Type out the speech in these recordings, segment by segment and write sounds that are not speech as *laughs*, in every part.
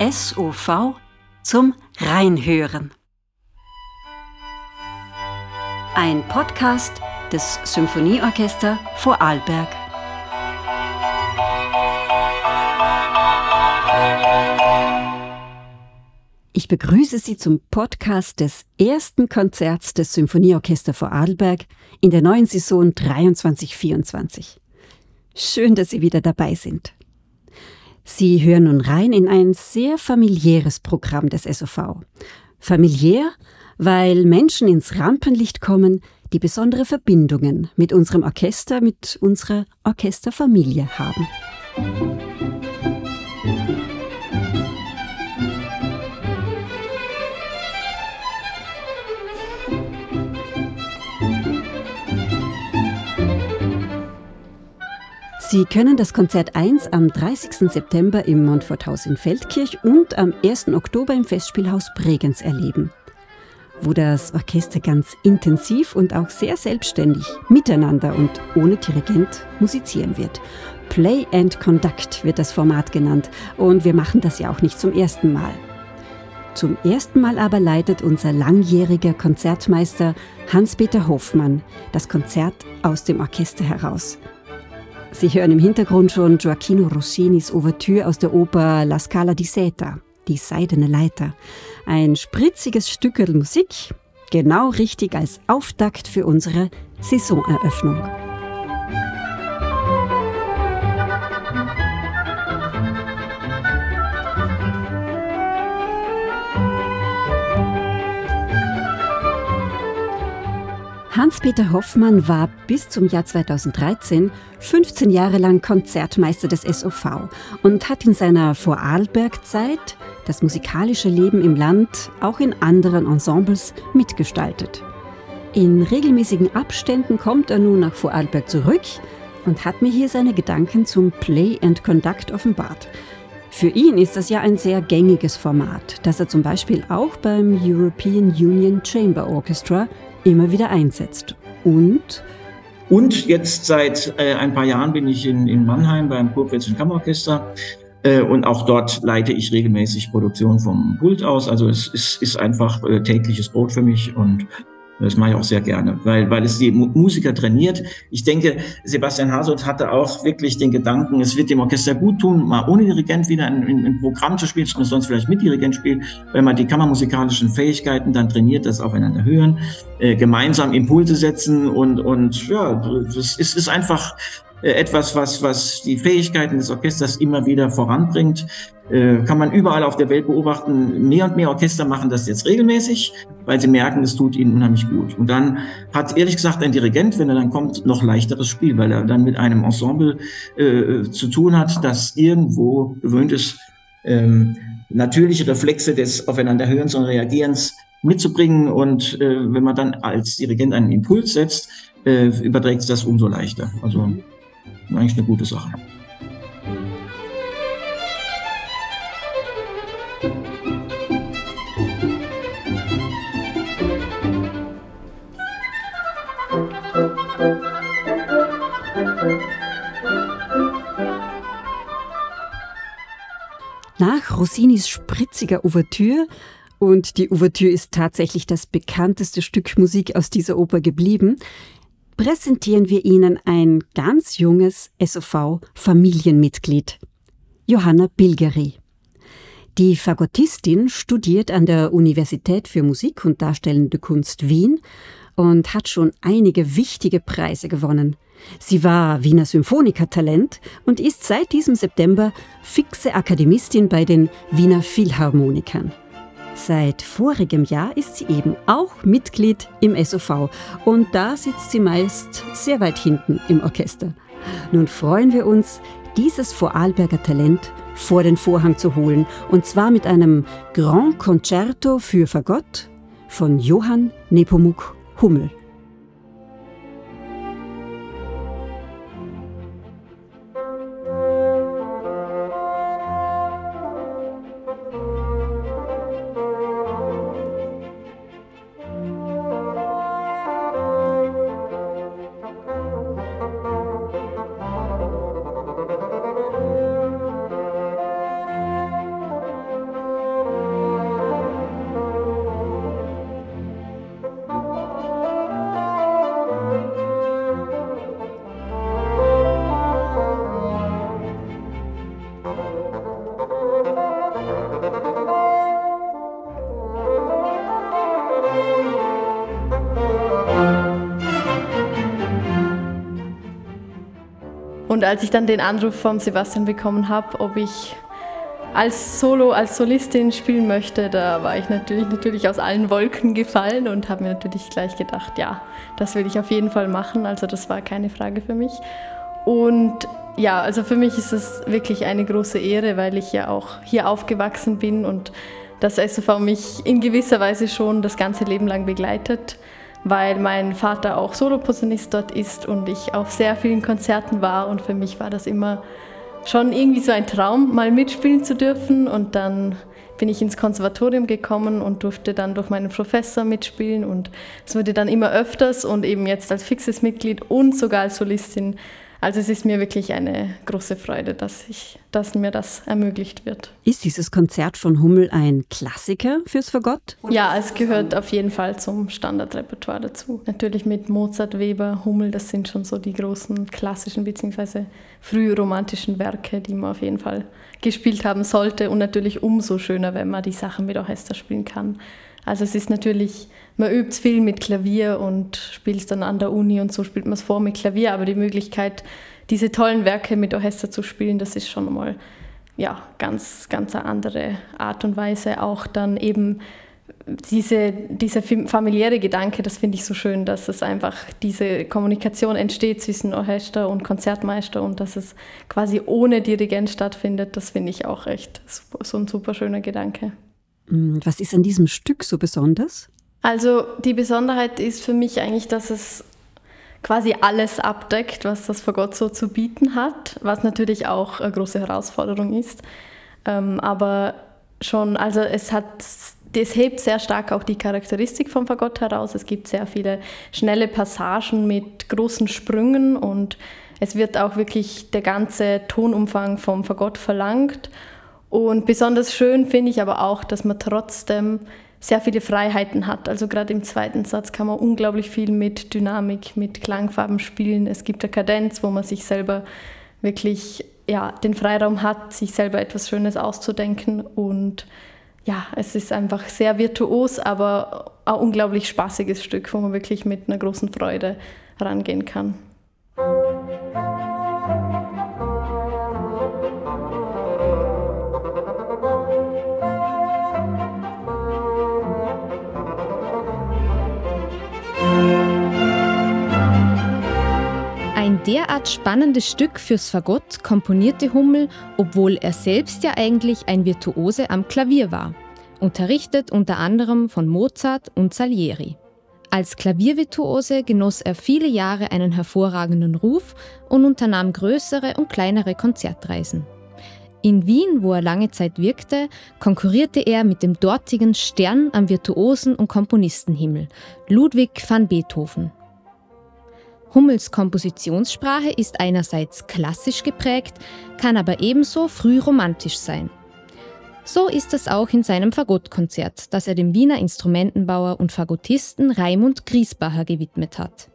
SOV zum Reinhören. Ein Podcast des Symphonieorchester Vorarlberg. Ich begrüße Sie zum Podcast des ersten Konzerts des Symphonieorchester Vorarlberg in der neuen Saison 23-24. Schön, dass Sie wieder dabei sind. Sie hören nun rein in ein sehr familiäres Programm des SOV. Familiär, weil Menschen ins Rampenlicht kommen, die besondere Verbindungen mit unserem Orchester, mit unserer Orchesterfamilie haben. Sie können das Konzert 1 am 30. September im Montforthaus in Feldkirch und am 1. Oktober im Festspielhaus Bregenz erleben, wo das Orchester ganz intensiv und auch sehr selbstständig miteinander und ohne Dirigent musizieren wird. Play and Conduct wird das Format genannt und wir machen das ja auch nicht zum ersten Mal. Zum ersten Mal aber leitet unser langjähriger Konzertmeister Hans-Peter Hoffmann das Konzert aus dem Orchester heraus. Sie hören im Hintergrund schon Gioacchino Rossinis Ouvertüre aus der Oper La Scala di Seta, die Seidene Leiter. Ein spritziges Stückel Musik, genau richtig als Auftakt für unsere Saisoneröffnung. Hans-Peter Hoffmann war bis zum Jahr 2013 15 Jahre lang Konzertmeister des SOV und hat in seiner Vorarlberg-Zeit das musikalische Leben im Land auch in anderen Ensembles mitgestaltet. In regelmäßigen Abständen kommt er nun nach Vorarlberg zurück und hat mir hier seine Gedanken zum Play and Conduct offenbart. Für ihn ist das ja ein sehr gängiges Format, das er zum Beispiel auch beim European Union Chamber Orchestra immer wieder einsetzt. Und und jetzt seit äh, ein paar Jahren bin ich in, in Mannheim beim Kurpfälzischen Kammerorchester äh, und auch dort leite ich regelmäßig Produktion vom Pult aus. Also es ist, ist einfach äh, tägliches Brot für mich und das mache ich auch sehr gerne, weil, weil es die Musiker trainiert. Ich denke, Sebastian Hasoth hatte auch wirklich den Gedanken, es wird dem Orchester gut tun, mal ohne Dirigent wieder ein, Programm zu spielen, sonst vielleicht mit Dirigent spielen, weil man die kammermusikalischen Fähigkeiten dann trainiert, das aufeinander hören, äh, gemeinsam Impulse setzen und, und ja, es ist, ist einfach etwas, was, was die Fähigkeiten des Orchesters immer wieder voranbringt. Äh, kann man überall auf der Welt beobachten. Mehr und mehr Orchester machen das jetzt regelmäßig, weil sie merken, es tut ihnen unheimlich gut. Und dann hat ehrlich gesagt ein Dirigent, wenn er dann kommt, noch leichteres Spiel, weil er dann mit einem Ensemble äh, zu tun hat, das irgendwo gewöhnt ist, ähm, natürliche Reflexe des Aufeinanderhörens und Reagierens mitzubringen. Und äh, wenn man dann als Dirigent einen Impuls setzt, äh, überträgt es das umso leichter. Also eigentlich eine gute Sache. Nach Rossinis spritziger Ouvertüre und die Ouvertüre ist tatsächlich das bekannteste Stück Musik aus dieser Oper geblieben, präsentieren wir Ihnen ein ganz junges SOV-Familienmitglied, Johanna Bilgeri. Die Fagottistin studiert an der Universität für Musik und Darstellende Kunst Wien und hat schon einige wichtige Preise gewonnen. Sie war Wiener Symphonikertalent und ist seit diesem September fixe Akademistin bei den Wiener Philharmonikern. Seit vorigem Jahr ist sie eben auch Mitglied im SOV und da sitzt sie meist sehr weit hinten im Orchester. Nun freuen wir uns, dieses Vorarlberger Talent vor den Vorhang zu holen und zwar mit einem Grand Concerto für Fagott von Johann Nepomuk Hummel. Und als ich dann den Anruf von Sebastian bekommen habe, ob ich als Solo, als Solistin spielen möchte, da war ich natürlich, natürlich aus allen Wolken gefallen und habe mir natürlich gleich gedacht, ja, das will ich auf jeden Fall machen. Also das war keine Frage für mich. Und ja, also für mich ist es wirklich eine große Ehre, weil ich ja auch hier aufgewachsen bin und das SOV mich in gewisser Weise schon das ganze Leben lang begleitet, weil mein Vater auch Soloposaunist dort ist und ich auf sehr vielen Konzerten war und für mich war das immer schon irgendwie so ein Traum, mal mitspielen zu dürfen. Und dann bin ich ins Konservatorium gekommen und durfte dann durch meinen Professor mitspielen. Und es wurde dann immer öfters und eben jetzt als fixes Mitglied und sogar als Solistin also es ist mir wirklich eine große Freude, dass, ich, dass mir das ermöglicht wird. Ist dieses Konzert von Hummel ein Klassiker fürs Fagott? Ja, es gehört auf jeden Fall zum Standardrepertoire dazu. Natürlich mit Mozart, Weber, Hummel, das sind schon so die großen klassischen bzw. frühromantischen Werke, die man auf jeden Fall gespielt haben sollte. Und natürlich umso schöner, wenn man die Sachen mit Orchester spielen kann. Also es ist natürlich, man übt viel mit Klavier und spielt es dann an der Uni und so spielt man es vor mit Klavier, aber die Möglichkeit, diese tollen Werke mit Orchester zu spielen, das ist schon mal ja, ganz, ganz eine andere Art und Weise. Auch dann eben diese, dieser familiäre Gedanke, das finde ich so schön, dass es einfach diese Kommunikation entsteht zwischen Orchester und Konzertmeister und dass es quasi ohne Dirigent stattfindet, das finde ich auch echt so ein super schöner Gedanke. Mm, was ist an diesem Stück so besonders? Also die Besonderheit ist für mich eigentlich, dass es quasi alles abdeckt, was das Fagott so zu bieten hat, was natürlich auch eine große Herausforderung ist. Ähm, aber schon, also es hat, das hebt sehr stark auch die Charakteristik vom Fagott heraus. Es gibt sehr viele schnelle Passagen mit großen Sprüngen und es wird auch wirklich der ganze Tonumfang vom Fagott verlangt. Und besonders schön finde ich aber auch, dass man trotzdem sehr viele Freiheiten hat. Also gerade im zweiten Satz kann man unglaublich viel mit Dynamik, mit Klangfarben spielen. Es gibt eine Kadenz, wo man sich selber wirklich ja, den Freiraum hat, sich selber etwas Schönes auszudenken. Und ja, es ist einfach sehr virtuos, aber ein unglaublich spaßiges Stück, wo man wirklich mit einer großen Freude rangehen kann. Derart spannendes Stück fürs Fagott komponierte Hummel, obwohl er selbst ja eigentlich ein Virtuose am Klavier war, unterrichtet unter anderem von Mozart und Salieri. Als Klaviervirtuose genoss er viele Jahre einen hervorragenden Ruf und unternahm größere und kleinere Konzertreisen. In Wien, wo er lange Zeit wirkte, konkurrierte er mit dem dortigen Stern am Virtuosen- und Komponistenhimmel, Ludwig van Beethoven. Hummels Kompositionssprache ist einerseits klassisch geprägt, kann aber ebenso früh romantisch sein. So ist es auch in seinem Fagottkonzert, das er dem Wiener Instrumentenbauer und Fagottisten Raimund Griesbacher gewidmet hat.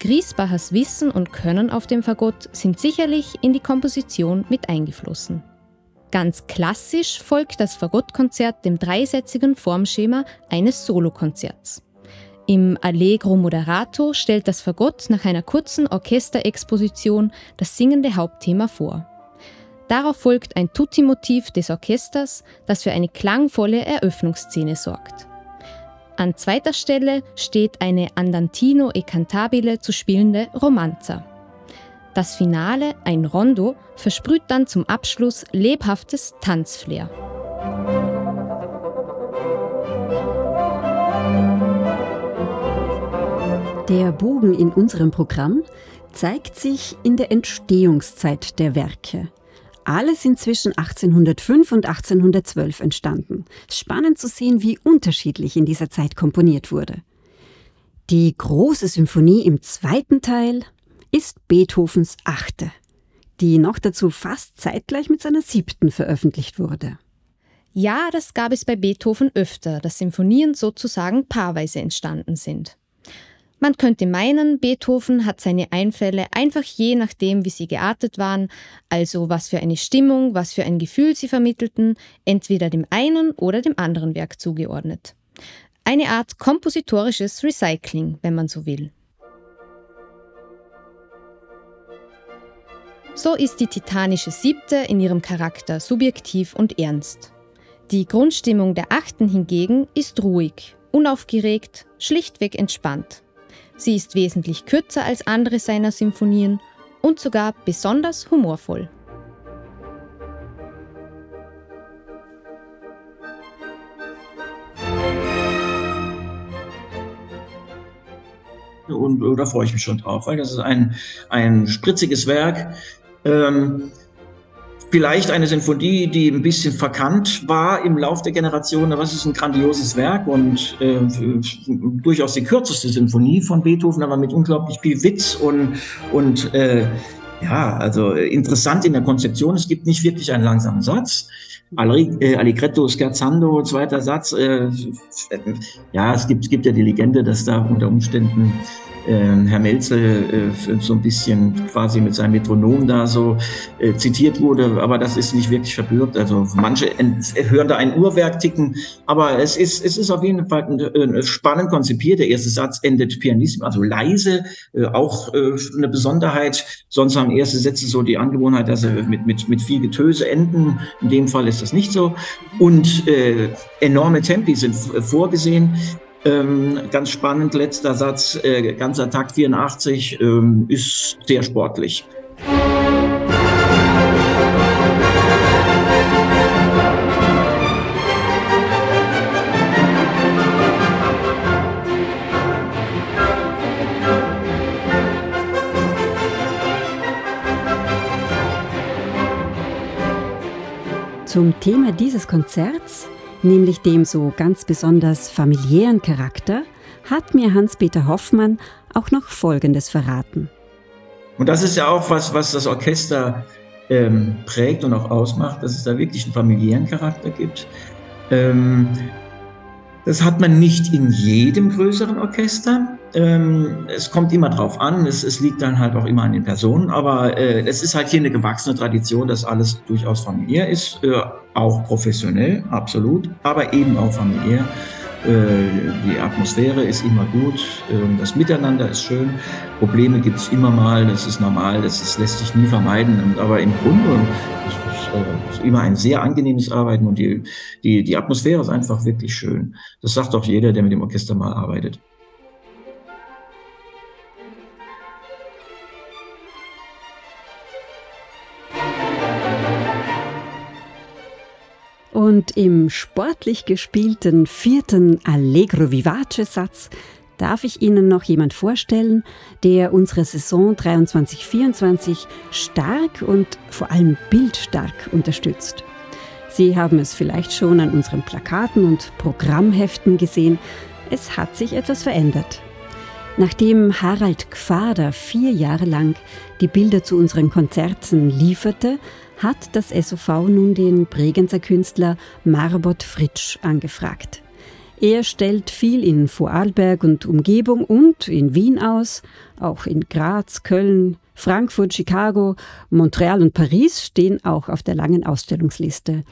Griesbachers Wissen und Können auf dem Fagott sind sicherlich in die Komposition mit eingeflossen. Ganz klassisch folgt das Fagottkonzert dem dreisätzigen Formschema eines Solokonzerts. Im Allegro Moderato stellt das Fagott nach einer kurzen Orchesterexposition das singende Hauptthema vor. Darauf folgt ein Tutti-Motiv des Orchesters, das für eine klangvolle Eröffnungsszene sorgt. An zweiter Stelle steht eine Andantino e Cantabile zu spielende Romanza. Das Finale, ein Rondo, versprüht dann zum Abschluss lebhaftes Tanzflair. Der Bogen in unserem Programm zeigt sich in der Entstehungszeit der Werke. Alle sind zwischen 1805 und 1812 entstanden. Spannend zu sehen, wie unterschiedlich in dieser Zeit komponiert wurde. Die große Symphonie im zweiten Teil ist Beethovens achte, die noch dazu fast zeitgleich mit seiner siebten veröffentlicht wurde. Ja, das gab es bei Beethoven öfter, dass Symphonien sozusagen paarweise entstanden sind. Man könnte meinen, Beethoven hat seine Einfälle einfach je nachdem, wie sie geartet waren, also was für eine Stimmung, was für ein Gefühl sie vermittelten, entweder dem einen oder dem anderen Werk zugeordnet. Eine Art kompositorisches Recycling, wenn man so will. So ist die titanische siebte in ihrem Charakter subjektiv und ernst. Die Grundstimmung der achten hingegen ist ruhig, unaufgeregt, schlichtweg entspannt. Sie ist wesentlich kürzer als andere seiner Symphonien und sogar besonders humorvoll. Und äh, da freue ich mich schon drauf, weil das ist ein, ein spritziges Werk. Ähm, vielleicht eine Sinfonie, die ein bisschen verkannt war im Lauf der Generation, aber es ist ein grandioses Werk und äh, durchaus die kürzeste Sinfonie von Beethoven, aber mit unglaublich viel Witz und, und äh, ja, also interessant in der Konzeption. Es gibt nicht wirklich einen langsamen Satz. Äh, Allegretto scherzando, zweiter Satz. Äh, ja, es gibt, es gibt ja die Legende, dass da unter Umständen Herr Melzel äh, so ein bisschen quasi mit seinem Metronom da so äh, zitiert wurde, aber das ist nicht wirklich verbürgt. Also manche hören da ein Uhrwerk ticken, aber es ist, es ist auf jeden Fall spannend konzipiert. Der erste Satz endet pianissisch, also leise, äh, auch eine Besonderheit. Sonst haben erste Sätze so die Angewohnheit, dass sie mit, mit, mit viel Getöse enden. In dem Fall ist das nicht so. Und äh, enorme Tempi sind vorgesehen. Ähm, ganz spannend, letzter Satz, äh, ganzer Takt 84, ähm, ist sehr sportlich. Zum Thema dieses Konzerts nämlich dem so ganz besonders familiären Charakter, hat mir Hans-Peter Hoffmann auch noch Folgendes verraten. Und das ist ja auch was, was das Orchester ähm, prägt und auch ausmacht, dass es da wirklich einen familiären Charakter gibt. Ähm, das hat man nicht in jedem größeren Orchester. Ähm, es kommt immer drauf an, es, es, liegt dann halt auch immer an den Personen, aber äh, es ist halt hier eine gewachsene Tradition, dass alles durchaus familiär ist, äh, auch professionell, absolut, aber eben auch familiär. Äh, die Atmosphäre ist immer gut, ähm, das Miteinander ist schön, Probleme gibt es immer mal, das ist normal, das ist, lässt sich nie vermeiden, aber im Grunde äh, ist immer ein sehr angenehmes Arbeiten. Und die, die, die Atmosphäre ist einfach wirklich schön. Das sagt auch jeder, der mit dem Orchester mal arbeitet. Und im sportlich gespielten vierten Allegro Vivace Satz darf ich Ihnen noch jemand vorstellen, der unsere Saison 23-24 stark und vor allem bildstark unterstützt. Sie haben es vielleicht schon an unseren Plakaten und Programmheften gesehen. Es hat sich etwas verändert. Nachdem Harald Gfader vier Jahre lang die Bilder zu unseren Konzerten lieferte, hat das SOV nun den Bregenzer Künstler Marbot Fritsch angefragt. Er stellt viel in Vorarlberg und Umgebung und in Wien aus, auch in Graz, Köln, Frankfurt, Chicago, Montreal und Paris stehen auch auf der langen Ausstellungsliste.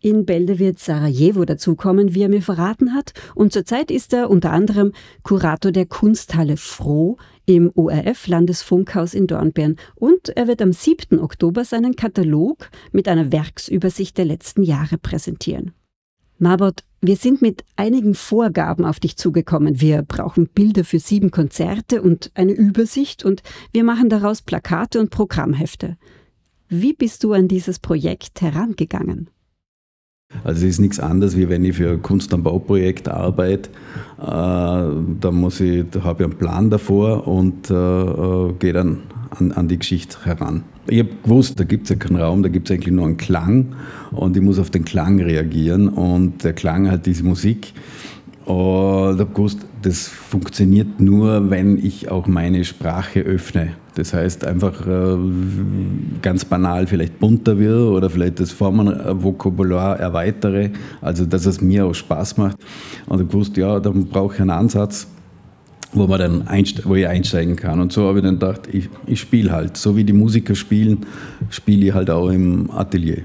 In Bälde wird Sarajevo dazukommen, wie er mir verraten hat, und zurzeit ist er unter anderem Kurator der Kunsthalle Froh im ORF Landesfunkhaus in Dornbirn und er wird am 7. Oktober seinen Katalog mit einer Werksübersicht der letzten Jahre präsentieren. Marbot, wir sind mit einigen Vorgaben auf dich zugekommen. Wir brauchen Bilder für sieben Konzerte und eine Übersicht und wir machen daraus Plakate und Programmhefte. Wie bist du an dieses Projekt herangegangen? Also es ist nichts anderes, wie wenn ich für ein Kunst- und Bauprojekt arbeite. Äh, da muss ich, habe ich einen Plan davor und äh, äh gehe dann an, an, die Geschichte heran. Ich habe gewusst, da gibt es ja keinen Raum, da gibt es eigentlich nur einen Klang und ich muss auf den Klang reagieren und der Klang hat diese Musik. Und habe gewusst, das funktioniert nur, wenn ich auch meine Sprache öffne. Das heißt einfach äh, ganz banal vielleicht bunter wird oder vielleicht das Formenvokabular erweitere, also dass es mir auch Spaß macht. Und ich wusste, ja, dann brauche ich einen Ansatz, wo, man dann wo ich einsteigen kann. Und so habe ich dann gedacht, ich, ich spiele halt. So wie die Musiker spielen, spiele ich halt auch im Atelier.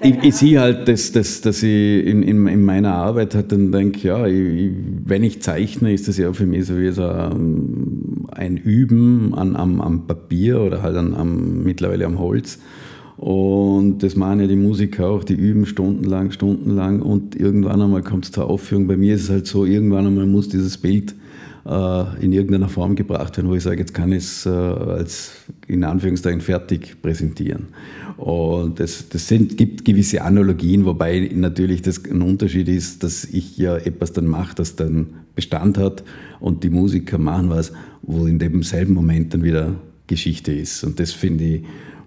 Ich, ich sehe halt, dass, dass, dass ich in, in, in meiner Arbeit halt dann denke, ja, ich, wenn ich zeichne, ist das ja für mich so wie so ein Üben an, am, am Papier oder halt an, am, mittlerweile am Holz. Und das machen ja die Musiker auch, die üben stundenlang, stundenlang und irgendwann einmal kommt es zur Aufführung. Bei mir ist es halt so, irgendwann einmal muss dieses Bild äh, in irgendeiner Form gebracht werden, wo ich sage, jetzt kann ich es äh, als in Anführungszeichen fertig präsentieren. Und das, das sind, gibt gewisse Analogien, wobei natürlich das ein Unterschied ist, dass ich ja etwas dann mache, das dann Bestand hat und die Musiker machen was, wo in demselben Moment dann wieder Geschichte ist. Und das finde ich,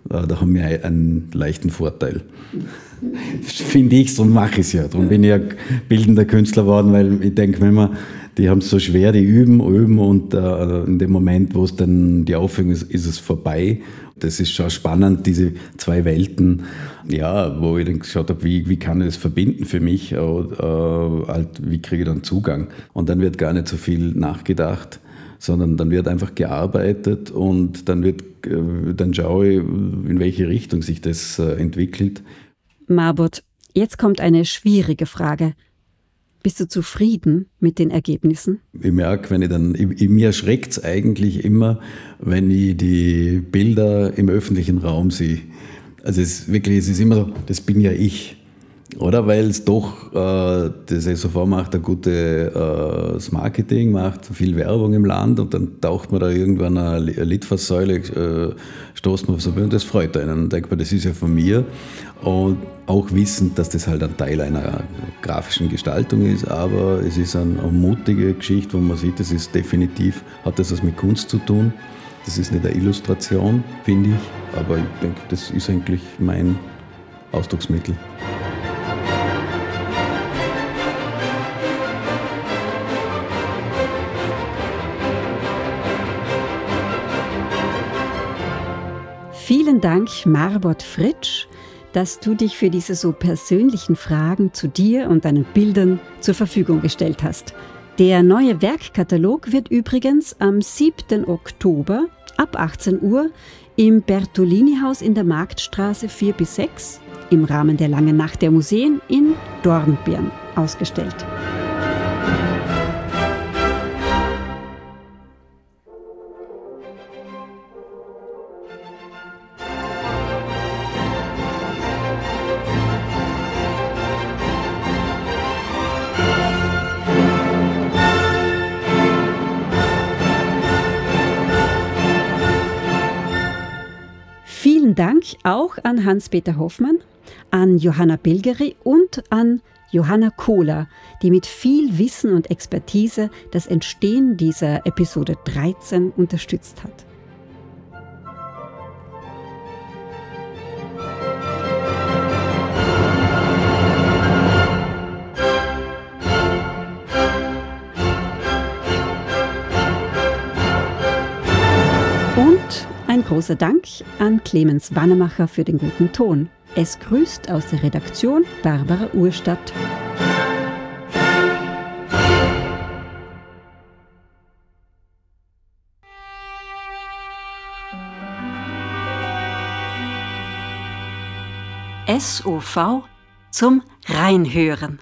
äh, da haben wir einen leichten Vorteil. *laughs* finde ich, so mache ich es ja. Darum bin ich ja bildender Künstler geworden, weil ich denke, wenn man die haben es so schwer, die üben, üben und äh, in dem Moment, wo es dann die Aufführung ist, ist es vorbei. Das ist schon spannend, diese zwei Welten, ja, wo ich dann geschaut habe, wie, wie kann ich das verbinden für mich, äh, halt, wie kriege ich dann Zugang. Und dann wird gar nicht so viel nachgedacht, sondern dann wird einfach gearbeitet und dann, wird, äh, dann schaue ich, in welche Richtung sich das äh, entwickelt. Marbot, jetzt kommt eine schwierige Frage. Bist du zufrieden mit den Ergebnissen? Ich merke, wenn ich dann, ich, mir erschreckt es eigentlich immer, wenn ich die Bilder im öffentlichen Raum sehe. Also es ist wirklich, es ist immer so, das bin ja ich. Oder weil es doch, äh, das SOV macht ein gutes äh, Marketing, macht viel Werbung im Land und dann taucht man da irgendwann eine Litfaßsäule, äh, stoßt man auf so und das freut einen. Und denkt man, das ist ja von mir. Und auch wissend, dass das halt ein Teil einer grafischen Gestaltung ist, aber es ist eine, eine mutige Geschichte, wo man sieht, das ist definitiv, hat das was mit Kunst zu tun. Das ist nicht eine Illustration, finde ich, aber ich denke, das ist eigentlich mein Ausdrucksmittel. Vielen Dank, Marbot Fritsch, dass du dich für diese so persönlichen Fragen zu dir und deinen Bildern zur Verfügung gestellt hast. Der neue Werkkatalog wird übrigens am 7. Oktober ab 18 Uhr im Bertolini-Haus in der Marktstraße 4 bis 6 im Rahmen der Langen Nacht der Museen in Dornbirn ausgestellt. Dank auch an Hans-Peter Hoffmann, an Johanna Bilgeri und an Johanna Kohler, die mit viel Wissen und Expertise das Entstehen dieser Episode 13 unterstützt hat. Ein großer Dank an Clemens Wannemacher für den guten Ton. Es grüßt aus der Redaktion Barbara Urstadt. SOV zum Reinhören.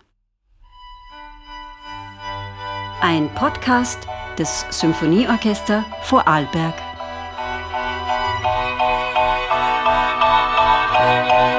Ein Podcast des Symphonieorchester Vorarlberg. Música